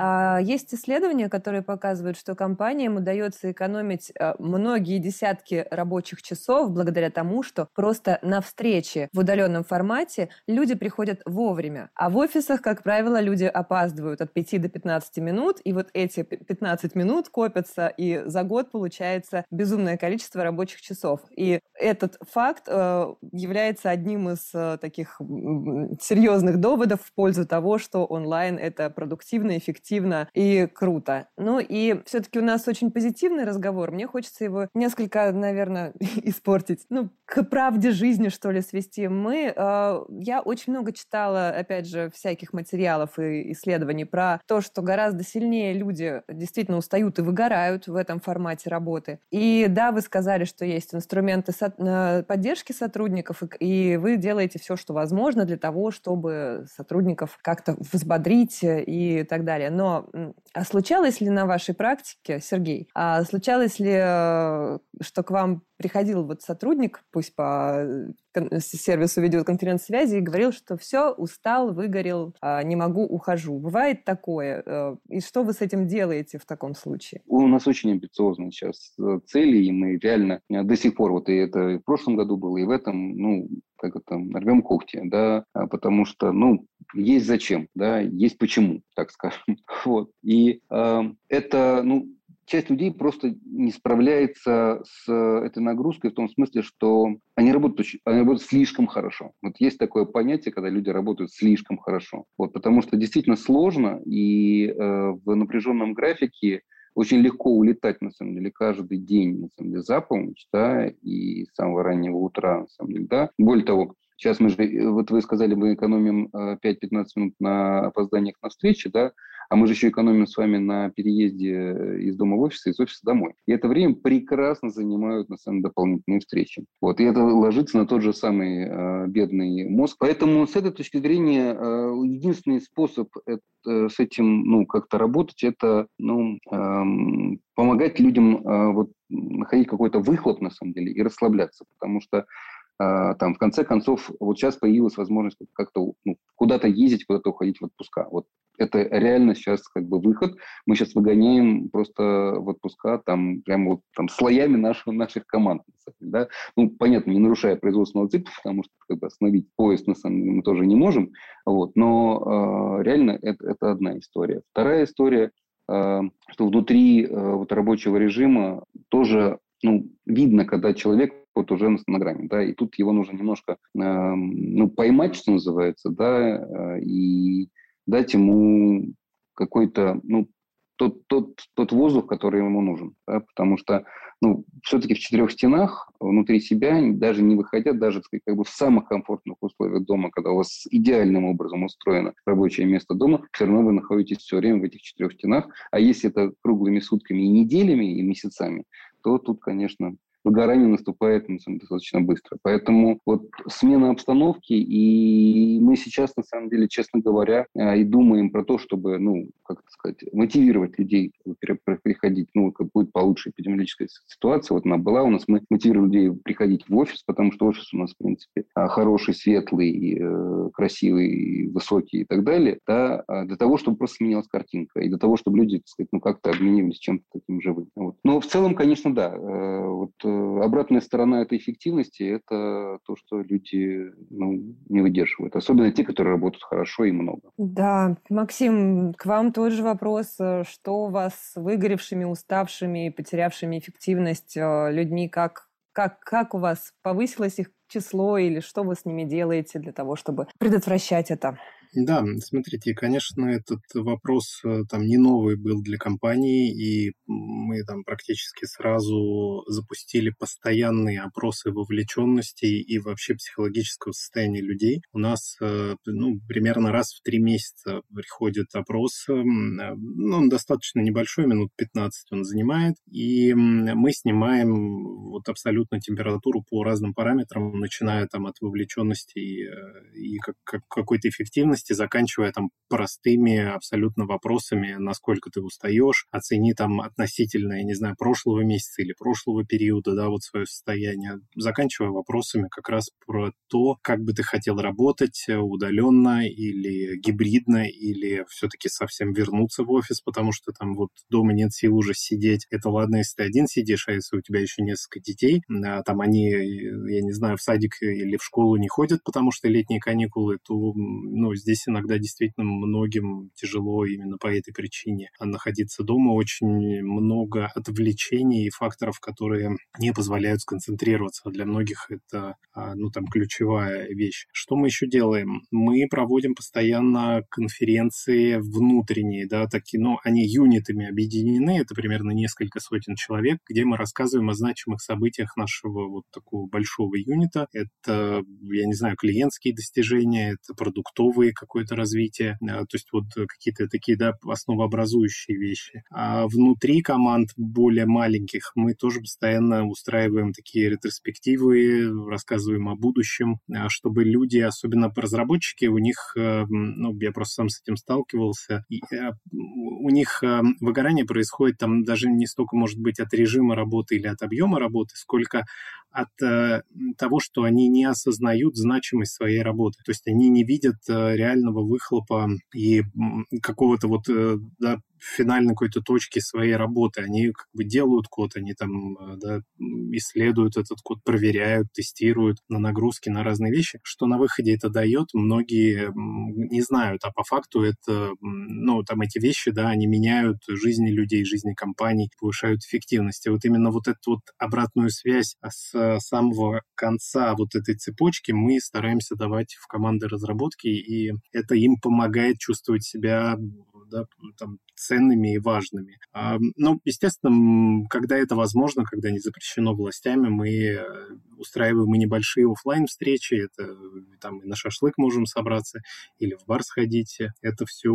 А, есть исследования, которые показывают, что компаниям удается экономить а, многие десятки рабочих часов благодаря тому, что просто на встрече в удаленном формате люди приходят вовремя. А в офисах, как правило, люди опаздывают от 5 до 15 минут, и вот эти 15 минут копятся, и за год получается безумное количество рабочих часов. И этот факт э, является одним из таких серьезных доводов в пользу того, что онлайн — это продуктивно, эффективно эффективно и круто. Ну и все-таки у нас очень позитивный разговор. Мне хочется его несколько, наверное, (laughs) испортить. Ну, к правде жизни, что ли, свести. Мы, э, я очень много читала, опять же, всяких материалов и исследований про то, что гораздо сильнее люди действительно устают и выгорают в этом формате работы. И да, вы сказали, что есть инструменты со- поддержки сотрудников, и, и вы делаете все, что возможно для того, чтобы сотрудников как-то взбодрить и так далее Но а случалось ли на вашей практике, Сергей, а случалось ли, э, что к вам приходил вот сотрудник, пусть по э, сервису видеоконференц-связи, и говорил, что все, устал, выгорел, а, не могу, ухожу. Бывает такое? Э, и что вы с этим делаете в таком случае? У нас очень амбициозные сейчас цели, и мы реально до сих пор, вот и это и в прошлом году было, и в этом, ну, как это, рвем когти, да, а потому что, ну, есть зачем, да, есть почему, так скажем. (laughs) Вот. И э, это, ну, часть людей просто не справляется с этой нагрузкой в том смысле, что они работают, они работают слишком хорошо. Вот есть такое понятие, когда люди работают слишком хорошо. Вот, потому что действительно сложно, и э, в напряженном графике очень легко улетать, на самом деле, каждый день, на самом деле, за полночь, да, и с самого раннего утра, на самом деле, да. Более того, Сейчас мы же, э, вот вы сказали, мы экономим 5-15 э, минут на опозданиях на встречи, да, а мы же еще экономим с вами на переезде э, из дома в офис, из офиса домой. И это время прекрасно занимают, на самом деле, дополнительные встречи. Вот, и это ложится на тот же самый э, бедный мозг. Поэтому с этой точки зрения э, единственный способ это, с этим, ну, как-то работать, это, ну, э, помогать людям э, вот находить какой-то выхлоп, на самом деле, и расслабляться, потому что там, в конце концов, вот сейчас появилась возможность как-то ну, куда-то ездить, куда-то уходить в отпуска. Вот это реально сейчас как бы выход. Мы сейчас выгоняем просто в отпуска там прямо вот там слоями наших, наших команд. Да? Ну, понятно, не нарушая производственного цикла, потому что как бы остановить поезд на самом деле мы тоже не можем. Вот. Но э, реально это, это одна история. Вторая история, э, что внутри э, вот рабочего режима тоже ну, видно, когда человек вот уже на грани, да, и тут его нужно немножко, э, ну, поймать, что называется, да, э, и дать ему какой-то, ну, тот, тот, тот воздух, который ему нужен, да, потому что, ну, все-таки в четырех стенах внутри себя, даже не выходя, даже как бы в самых комфортных условиях дома, когда у вас идеальным образом устроено рабочее место дома, все равно вы находитесь все время в этих четырех стенах, а если это круглыми сутками и неделями, и месяцами, то тут, конечно, выгорание наступает на самом деле, достаточно быстро. Поэтому вот смена обстановки, и мы сейчас, на самом деле, честно говоря, э, и думаем про то, чтобы, ну, как сказать, мотивировать людей приходить, ну, как будет получше эпидемиологическая ситуация. Вот она была у нас, мы мотивируем людей приходить в офис, потому что офис у нас, в принципе, а, хороший, светлый, э, красивый, высокий и так далее, да, а для того, чтобы просто сменилась картинка, и для того, чтобы люди, так сказать, ну, как-то обменивались чем-то таким живым. Вот. Но в целом, конечно, да, э, вот Э, обратная сторона этой эффективности – это то, что люди ну, не выдерживают. Особенно те, которые работают хорошо и много. Да, Максим, к вам тот же вопрос. Что у вас с выгоревшими, уставшими, потерявшими эффективность э, людьми? Как, как, как у вас повысилось их число или что вы с ними делаете для того, чтобы предотвращать это? Да, смотрите, конечно, этот вопрос э, там не новый был для компании, и мы там практически сразу запустили постоянные опросы вовлеченности и вообще психологического состояния людей. У нас э, ну, примерно раз в три месяца приходит опрос, э, ну, он достаточно небольшой, минут 15 он занимает, и мы снимаем вот абсолютно температуру по разным параметрам, начиная там от вовлеченности и, и как, как, какой-то эффективности, деятельности, заканчивая там простыми абсолютно вопросами, насколько ты устаешь, оцени там относительно, я не знаю, прошлого месяца или прошлого периода, да, вот свое состояние, заканчивая вопросами как раз про то, как бы ты хотел работать удаленно или гибридно, или все-таки совсем вернуться в офис, потому что там вот дома нет сил уже сидеть. Это ладно, если ты один сидишь, а если у тебя еще несколько детей, а там они, я не знаю, в садик или в школу не ходят, потому что летние каникулы, то ну, здесь здесь иногда действительно многим тяжело именно по этой причине находиться дома. Очень много отвлечений и факторов, которые не позволяют сконцентрироваться. Для многих это, а, ну, там, ключевая вещь. Что мы еще делаем? Мы проводим постоянно конференции внутренние, да, такие, ну, они юнитами объединены, это примерно несколько сотен человек, где мы рассказываем о значимых событиях нашего вот такого большого юнита. Это, я не знаю, клиентские достижения, это продуктовые какое-то развитие, а, то есть вот какие-то такие, да, основообразующие вещи. А внутри команд более маленьких мы тоже постоянно устраиваем такие ретроспективы, рассказываем о будущем, а, чтобы люди, особенно разработчики, у них, э, ну, я просто сам с этим сталкивался, и э, у них э, выгорание происходит там даже не столько, может быть, от режима работы или от объема работы, сколько от э, того, что они не осознают значимость своей работы. То есть они не видят э, реального выхлопа и какого-то вот э, да, финальной какой-то точки своей работы. Они как бы делают код, они там да, исследуют этот код, проверяют, тестируют на нагрузки, на разные вещи. Что на выходе это дает, многие не знают, а по факту это, ну, там эти вещи, да, они меняют жизни людей, жизни компаний, повышают эффективность. И вот именно вот эту вот обратную связь с самого конца вот этой цепочки мы стараемся давать в команды разработки, и это им помогает чувствовать себя да, там, ценными и важными. А, ну, естественно, когда это возможно, когда не запрещено властями, мы э, устраиваем и небольшие офлайн встречи это там и на шашлык можем собраться, или в бар сходить. Это все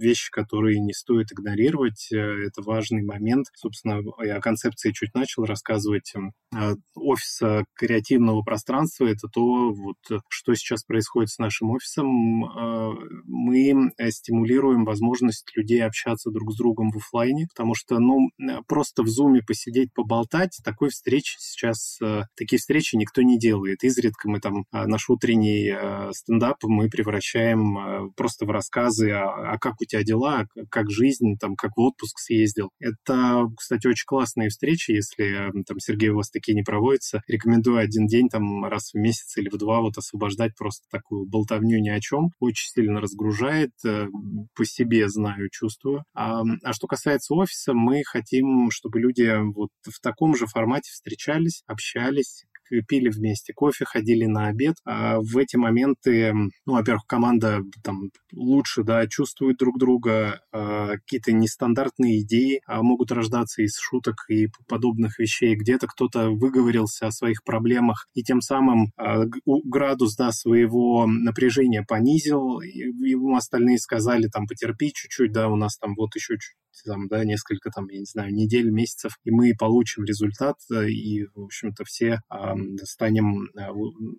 вещи, которые не стоит игнорировать, э, это важный момент. Собственно, я о концепции чуть начал рассказывать. А, офиса креативного пространства — это то, вот, что сейчас происходит с нашим офисом. А, мы стимулируем возможность людей общаться друг с другом в офлайне, потому что, ну, просто в зуме посидеть, поболтать, такой встречи сейчас, э, такие встречи никто не делает. Изредка мы там а, наш утренний э, стендап мы превращаем э, просто в рассказы, а, а как у тебя дела, как жизнь, там, как в отпуск съездил. Это, кстати, очень классные встречи, если там, Сергей, у вас такие не проводятся. Рекомендую один день там раз в месяц или в два вот освобождать просто такую болтовню ни о чем. Очень сильно разгружает, по себе знаю, чувствую. А, а что касается офиса, мы хотим, чтобы люди вот в таком же формате встречались, общались, пили вместе кофе, ходили на обед. А в эти моменты, ну, во-первых, команда там лучше, да, чувствует друг друга, а, какие-то нестандартные идеи а, могут рождаться из шуток и подобных вещей. Где-то кто-то выговорился о своих проблемах и тем самым а, градус, да, своего напряжения понизил, ему остальные сказали, там, потерпи чуть-чуть, да, у нас там вот еще чуть там, да, несколько, там, я не знаю, недель, месяцев, и мы получим результат, э, и, в общем-то, все э, станем, э,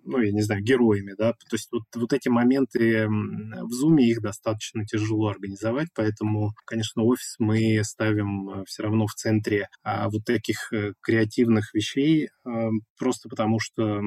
ну, я не знаю, героями, да, то есть вот, вот эти моменты в Zoom, их достаточно тяжело организовать, поэтому, конечно, офис мы ставим э, все равно в центре а, вот таких креативных вещей, э, просто потому что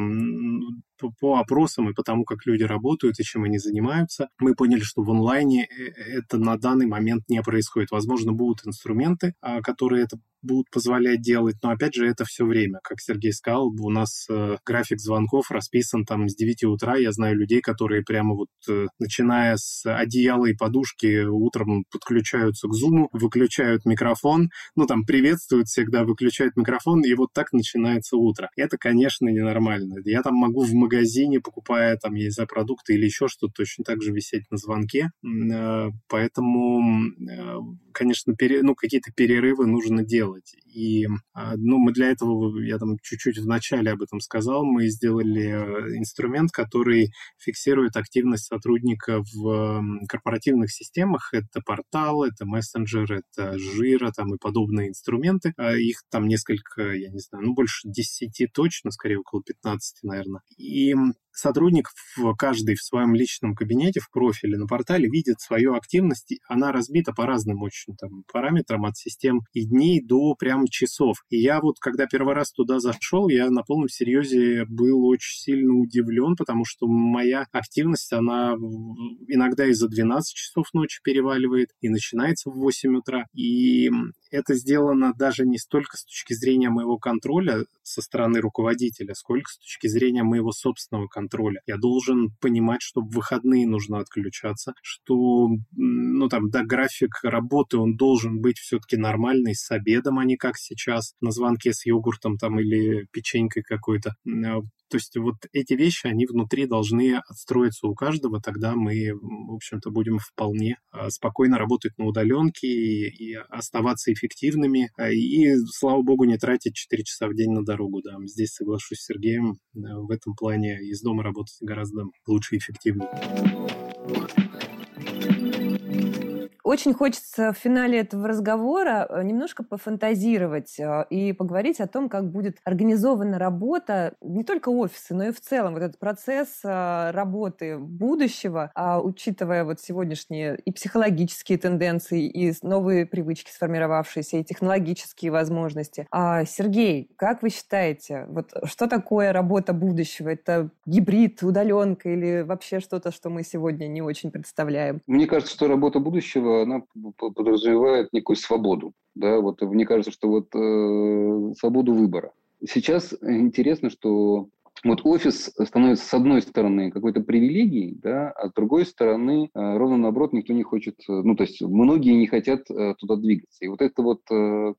по, опросам и по тому, как люди работают и чем они занимаются, мы поняли, что в онлайне это на данный момент не происходит. Возможно, будут инструменты, а, которые это будут позволять делать, но опять же это все время. Как Сергей сказал, у нас э, график звонков расписан там с 9 утра. Я знаю людей, которые прямо вот э, начиная с одеяла и подушки утром подключаются к зуму, выключают микрофон, ну там приветствуют всегда, выключают микрофон, и вот так начинается утро. Это, конечно, ненормально. Я там могу в магазине, покупая там, я не знаю, продукты или еще что-то, точно так же висеть на звонке. Э, поэтому, э, конечно, пере, ну, какие-то перерывы нужно делать. И а, ну, мы для этого, я там чуть-чуть в начале об этом сказал, мы сделали э, инструмент, который фиксирует активность сотрудника в корпоративных системах. Это портал, это мессенджер, это жира там и подобные инструменты. А их там несколько, я не знаю, ну больше 10 точно, скорее около 15, наверное. И сотрудник в каждый в своем личном кабинете, в профиле на портале видит свою активность, она разбита по разным очень там, параметрам от систем и дней до прям часов. И я вот, когда первый раз туда зашел, я на полном серьезе был очень сильно удивлен, потому что моя активность, она иногда и за 12 часов ночи переваливает, и начинается в 8 утра. И это сделано даже не столько с точки зрения моего контроля со стороны руководителя, сколько с точки зрения моего собственного контроля. Я должен понимать, что в выходные нужно отключаться, что, ну там, да, график работы, он должен быть все-таки нормальный, с обедом, а не как сейчас, на звонке с йогуртом там или печенькой какой-то. То есть вот эти вещи, они внутри должны отстроиться у каждого, тогда мы, в общем-то, будем вполне а, спокойно работать на удаленке и, и оставаться эффективными, а, и, слава богу, не тратить 4 часа в день на дорогу. Да. Здесь соглашусь с Сергеем, в этом плане из дома работать гораздо лучше и эффективнее. Очень хочется в финале этого разговора э, немножко пофантазировать э, и поговорить о том, как будет организована работа не только офиса, но и в целом вот этот процесс э, работы будущего, а учитывая вот сегодняшние и психологические тенденции, и новые привычки сформировавшиеся, и технологические возможности. А, Сергей, как вы считаете, вот что такое работа будущего? Это гибрид, удаленка или вообще что-то, что мы сегодня не очень представляем? Мне кажется, что работа будущего, она подразумевает некую свободу. Да, вот мне кажется, что вот э, свободу выбора. Сейчас интересно, что вот офис становится, с одной стороны, какой-то привилегией, да, а с другой стороны, э, ровно наоборот, никто не хочет, э, ну, то есть многие не хотят э, туда двигаться. И вот это вот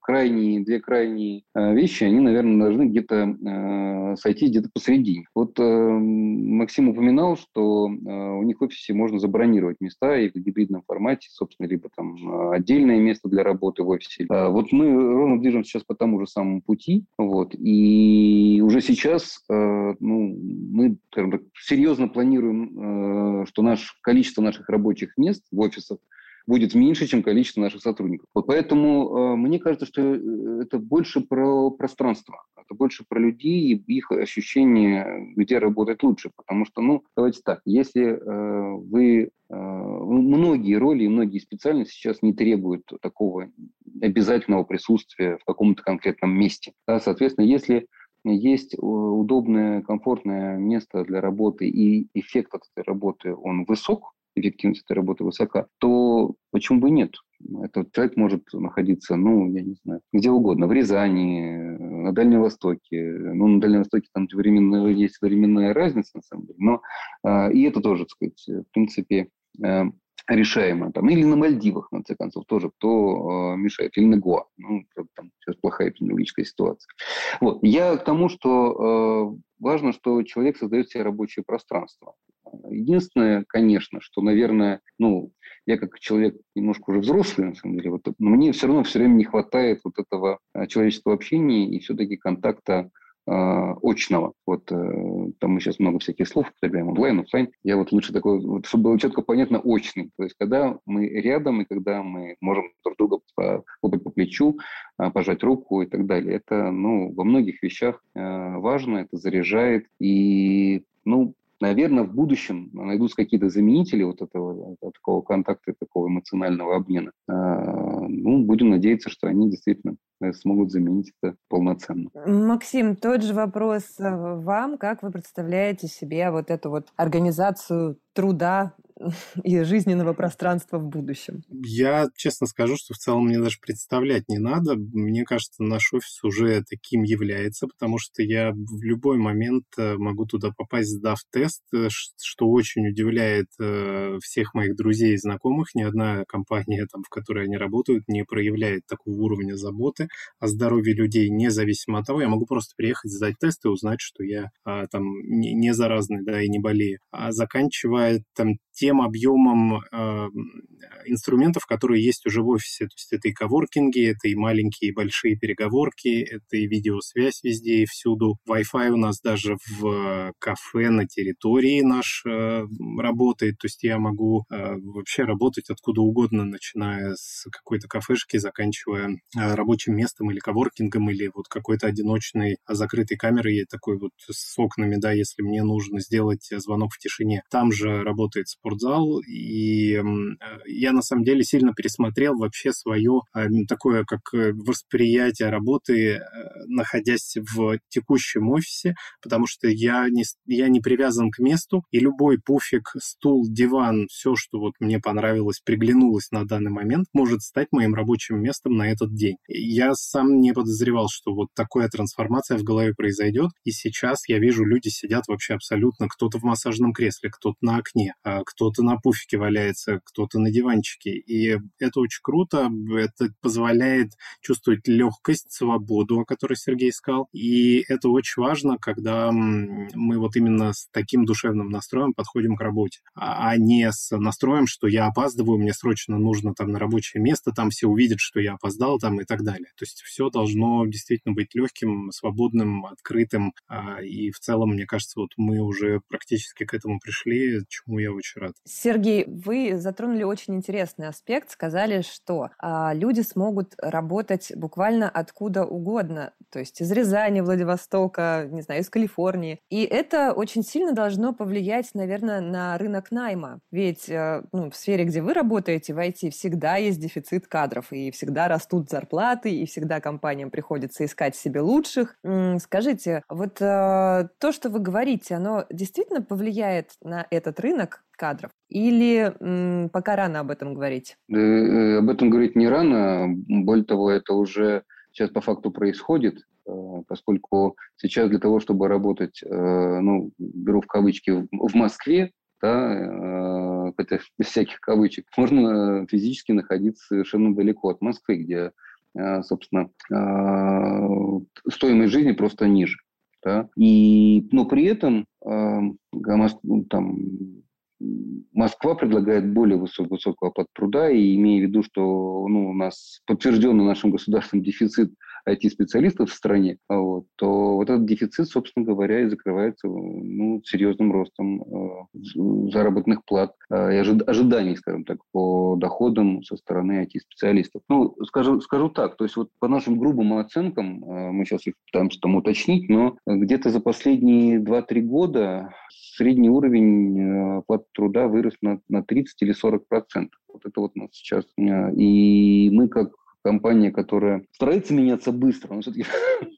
крайние, две крайние вещи, они, наверное, должны где-то сойти где-то посередине. Вот Максим упоминал, что у них в офисе можно забронировать места и в гибридном формате, собственно, либо там отдельное место для работы в офисе. Вот мы ровно движемся сейчас по тому же самому пути, вот, и уже сейчас ну, мы скажем так, серьезно планируем, э, что наш, количество наших рабочих мест в офисах будет меньше, чем количество наших сотрудников. Вот поэтому э, мне кажется, что э, это больше про пространство, это больше про людей и их ощущение, где работать лучше. Потому что, ну, давайте так, если вы э, многие роли и многие специальности сейчас не требуют такого обязательного присутствия в каком-то конкретном месте. Да, соответственно, если есть удобное, комфортное место для работы, и эффект от этой работы, он высок, эффективность этой работы высока, то почему бы нет? Этот человек может находиться, ну, я не знаю, где угодно, в Рязани, на Дальнем Востоке. Ну, на Дальнем Востоке там временная, есть временная разница, на самом деле, но э, и это тоже, так сказать, в принципе, э, решаемо. Там, или на Мальдивах, в конце концов, тоже кто э, мешает. Или на Гуа. Ну, там сейчас плохая эпидемиологическая ситуация. Вот. Я к тому, что э, важно, что человек создает себе рабочее пространство. Единственное, конечно, что, наверное, ну, я как человек немножко уже взрослый, на самом деле, вот, но мне все равно все время не хватает вот этого э, человеческого общения и все-таки контакта очного. Вот э, там мы сейчас много всяких слов употребляем, онлайн, офлайн. Я вот лучше такой, вот, чтобы было четко понятно, очный. То есть когда мы рядом и когда мы можем друг друга хлопать по плечу, э, пожать руку и так далее. Это, ну, во многих вещах э, важно, это заряжает. И, ну, наверное, в будущем найдутся какие-то заменители вот этого, такого контакта, такого эмоционального обмена. Ну, будем надеяться, что они действительно э, смогут заменить это полноценно. Максим, тот же вопрос э, вам. Как вы представляете себе вот эту вот организацию труда (laughs) и жизненного пространства в будущем? Я честно скажу, что в целом мне даже представлять не надо. Мне кажется, наш офис уже таким является, потому что я в любой момент э, могу туда попасть, сдав тест, э, что очень удивляет э, всех моих друзей и знакомых. Ни одна компания, там, в которой они работают, не проявляет такого уровня заботы о здоровье людей, независимо от того, я могу просто приехать, сдать тест и узнать, что я а, там не, заразный, да, и не болею. А заканчивая там тем объемом э, инструментов, которые есть уже в офисе. То есть это и коворкинги, это и маленькие и большие переговорки, это и видеосвязь везде и всюду. Wi-Fi у нас даже в кафе на территории наш э, работает. То есть я могу э, вообще работать откуда угодно, начиная с какой-то кафешки, заканчивая э, рабочим местом или коворкингом, или вот какой-то одиночной закрытой камерой, такой вот с окнами, да, если мне нужно сделать звонок в тишине. Там же работает спортзал, и я на самом деле сильно пересмотрел вообще свое а, такое как э, восприятие работы, э, находясь в текущем офисе, потому что я не, я не привязан к месту, и любой пуфик, стул, диван, все, что вот мне понравилось, приглянулось на данный момент, может стать моим рабочим местом на этот день. Я сам не подозревал, что вот такая трансформация в голове произойдет, и сейчас я вижу, люди сидят вообще абсолютно, кто-то в массажном кресле, кто-то на окне, а кто-то на пуфике валяется, кто-то на диванчике. И это очень круто, это позволяет чувствовать легкость, свободу, о которой Сергей сказал. И это очень важно, когда мы вот именно с таким душевным настроем подходим к работе, а, а не с настроем, что я опаздываю, мне срочно нужно там на рабочее место, там все увидят, что я опоздал там и так далее. То есть все должно действительно быть легким, свободным, открытым. А, и в целом, мне кажется, вот мы уже практически к этому пришли, чему я очень рад. Сергей, вы затронули очень интересный аспект, сказали, что а, люди смогут работать буквально откуда угодно, то есть из Рязани, Владивостока, не знаю, из Калифорнии. И это очень сильно должно повлиять, наверное, на рынок найма. Ведь э, ну, в сфере, где вы работаете, в IT, всегда есть дефицит кадров, и всегда растут зарплаты, и всегда компаниям приходится искать себе лучших. Скажите, вот э, то, что вы говорите, оно действительно повлияет на этот рынок кадров? Или м, пока рано об этом говорить? Да, э, об этом говорить не рано. Более того, это уже сейчас по факту происходит, э, поскольку сейчас для того, чтобы работать, э, ну, беру в кавычки, в Москве, да, (laughs) это без всяких кавычек, можно физически находиться совершенно далеко от Москвы, где, собственно, стоимость жизни просто ниже. Да? И, но при этом там, Москва предлагает более высок, высокий оплат труда, и имея в виду, что ну, у нас подтвержденный нашим государством дефицит IT-специалистов в стране, вот, то вот этот дефицит, собственно говоря, и закрывается ну, серьезным ростом э, заработных плат э, и ожид- ожиданий, скажем так, по доходам со стороны IT-специалистов. Ну, скажу, скажу так, то есть вот по нашим грубым оценкам, э, мы сейчас их пытаемся там уточнить, но где-то за последние 2-3 года средний уровень оплаты труда вырос на, на 30 или 40 процентов. Вот это вот у нас сейчас. И мы как компания, которая старается меняться быстро, но все-таки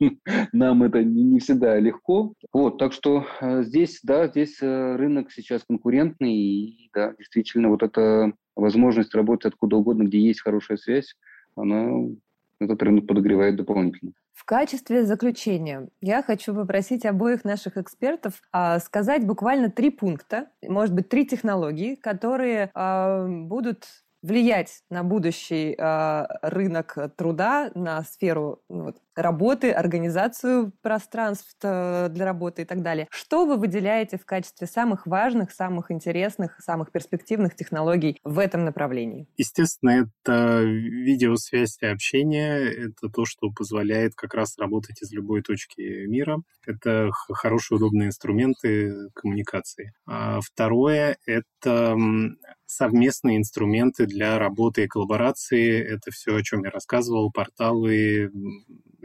(laughs) нам это не всегда легко. Вот, так что э, здесь, да, здесь рынок сейчас конкурентный, и да, действительно, вот эта возможность работать откуда угодно, где есть хорошая связь, она этот рынок подогревает дополнительно. В качестве заключения я хочу попросить обоих наших экспертов а, сказать буквально три пункта, может быть, три технологии, которые а, будут влиять на будущий э, рынок труда, на сферу ну, вот, работы, организацию пространств э, для работы и так далее. Что вы выделяете в качестве самых важных, самых интересных, самых перспективных технологий в этом направлении? Естественно, это видеосвязь и общение. Это то, что позволяет как раз работать из любой точки мира. Это хорошие, удобные инструменты коммуникации. А второе — это совместные инструменты для работы и коллаборации. Это все, о чем я рассказывал, порталы,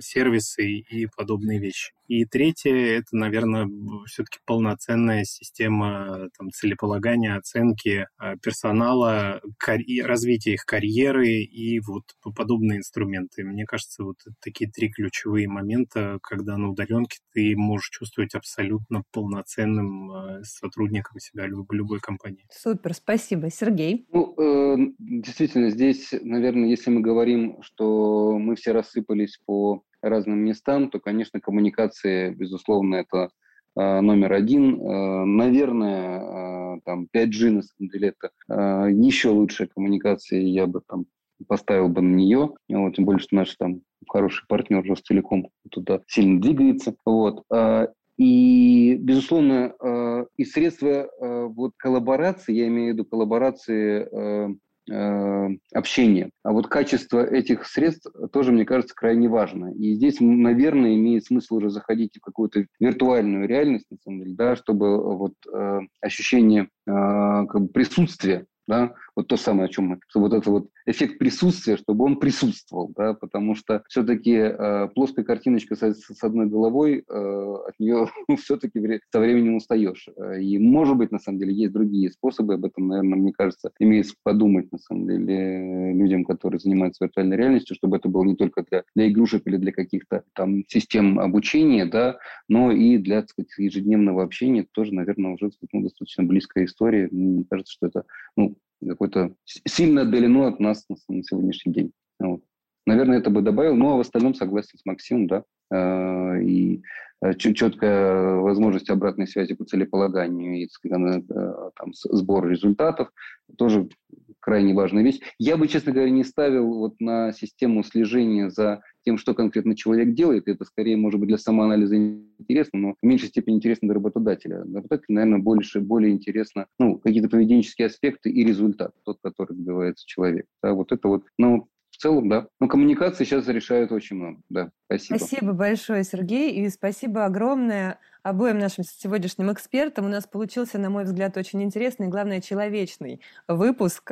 сервисы и подобные вещи. И третье, это, наверное, все-таки полноценная система там, целеполагания, оценки а, персонала, карь... развития их карьеры и вот подобные инструменты. Мне кажется, вот такие три ключевые момента, когда на удаленке ты можешь чувствовать абсолютно полноценным а, сотрудником себя любой компании. Супер, спасибо. Сергей? Ну, э, действительно, здесь, наверное, если мы говорим, что мы все рассыпались по разным местам, то, конечно, коммуникация, безусловно, это э, номер один. Э, наверное, э, там 5G, на самом деле, это еще лучшая коммуникация, я бы там поставил бы на нее, вот, тем более, что наш там хороший партнер Ростелеком туда сильно двигается. Вот. И, безусловно, и средства вот, коллаборации, я имею в виду коллаборации общения. А вот качество этих средств тоже, мне кажется, крайне важно. И здесь, наверное, имеет смысл уже заходить в какую-то виртуальную реальность, на самом деле, да, чтобы вот э, ощущение э, как бы присутствия да, вот то самое, о чем мы, что вот это вот эффект присутствия, чтобы он присутствовал, да, потому что все-таки э, плоская картиночка с, с одной головой, э, от нее (laughs) все-таки со временем устаешь. И, может быть, на самом деле, есть другие способы, об этом, наверное, мне кажется, имеется подумать, на самом деле, людям, которые занимаются виртуальной реальностью, чтобы это было не только для, для игрушек или для каких-то там систем обучения, да, но и для, так сказать, ежедневного общения тоже, наверное, уже ну, достаточно близкая история. Мне кажется, что это, ну, какой-то сильно отдалено от нас на, на сегодняшний день. Вот. Наверное, это бы добавил, но в остальном согласен с Максимом, да. Э, и э, четкая возможность обратной связи по целеполаганию и э, там, сбор результатов тоже крайне важная вещь. Я бы, честно говоря, не ставил вот на систему слежения за тем, что конкретно человек делает. Это скорее, может быть, для самоанализа интересно, но в меньшей степени интересно для работодателя. Работодателю, наверное, больше, более интересно ну, какие-то поведенческие аспекты и результат, тот, который добивается человек. Да, вот это вот, ну, в целом, да. Но коммуникации сейчас решают очень много. Да, спасибо. Спасибо большое, Сергей, и спасибо огромное обоим нашим сегодняшним экспертам. У нас получился, на мой взгляд, очень интересный главное, человечный выпуск.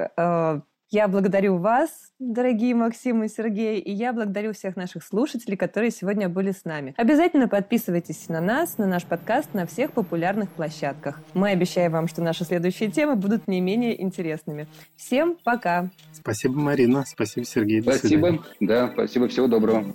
Я благодарю вас, дорогие Максим и Сергей, и я благодарю всех наших слушателей, которые сегодня были с нами. Обязательно подписывайтесь на нас, на наш подкаст на всех популярных площадках. Мы обещаем вам, что наши следующие темы будут не менее интересными. Всем пока! Спасибо, Марина. Спасибо, Сергей. До спасибо. Свидания. Да, спасибо. Всего доброго.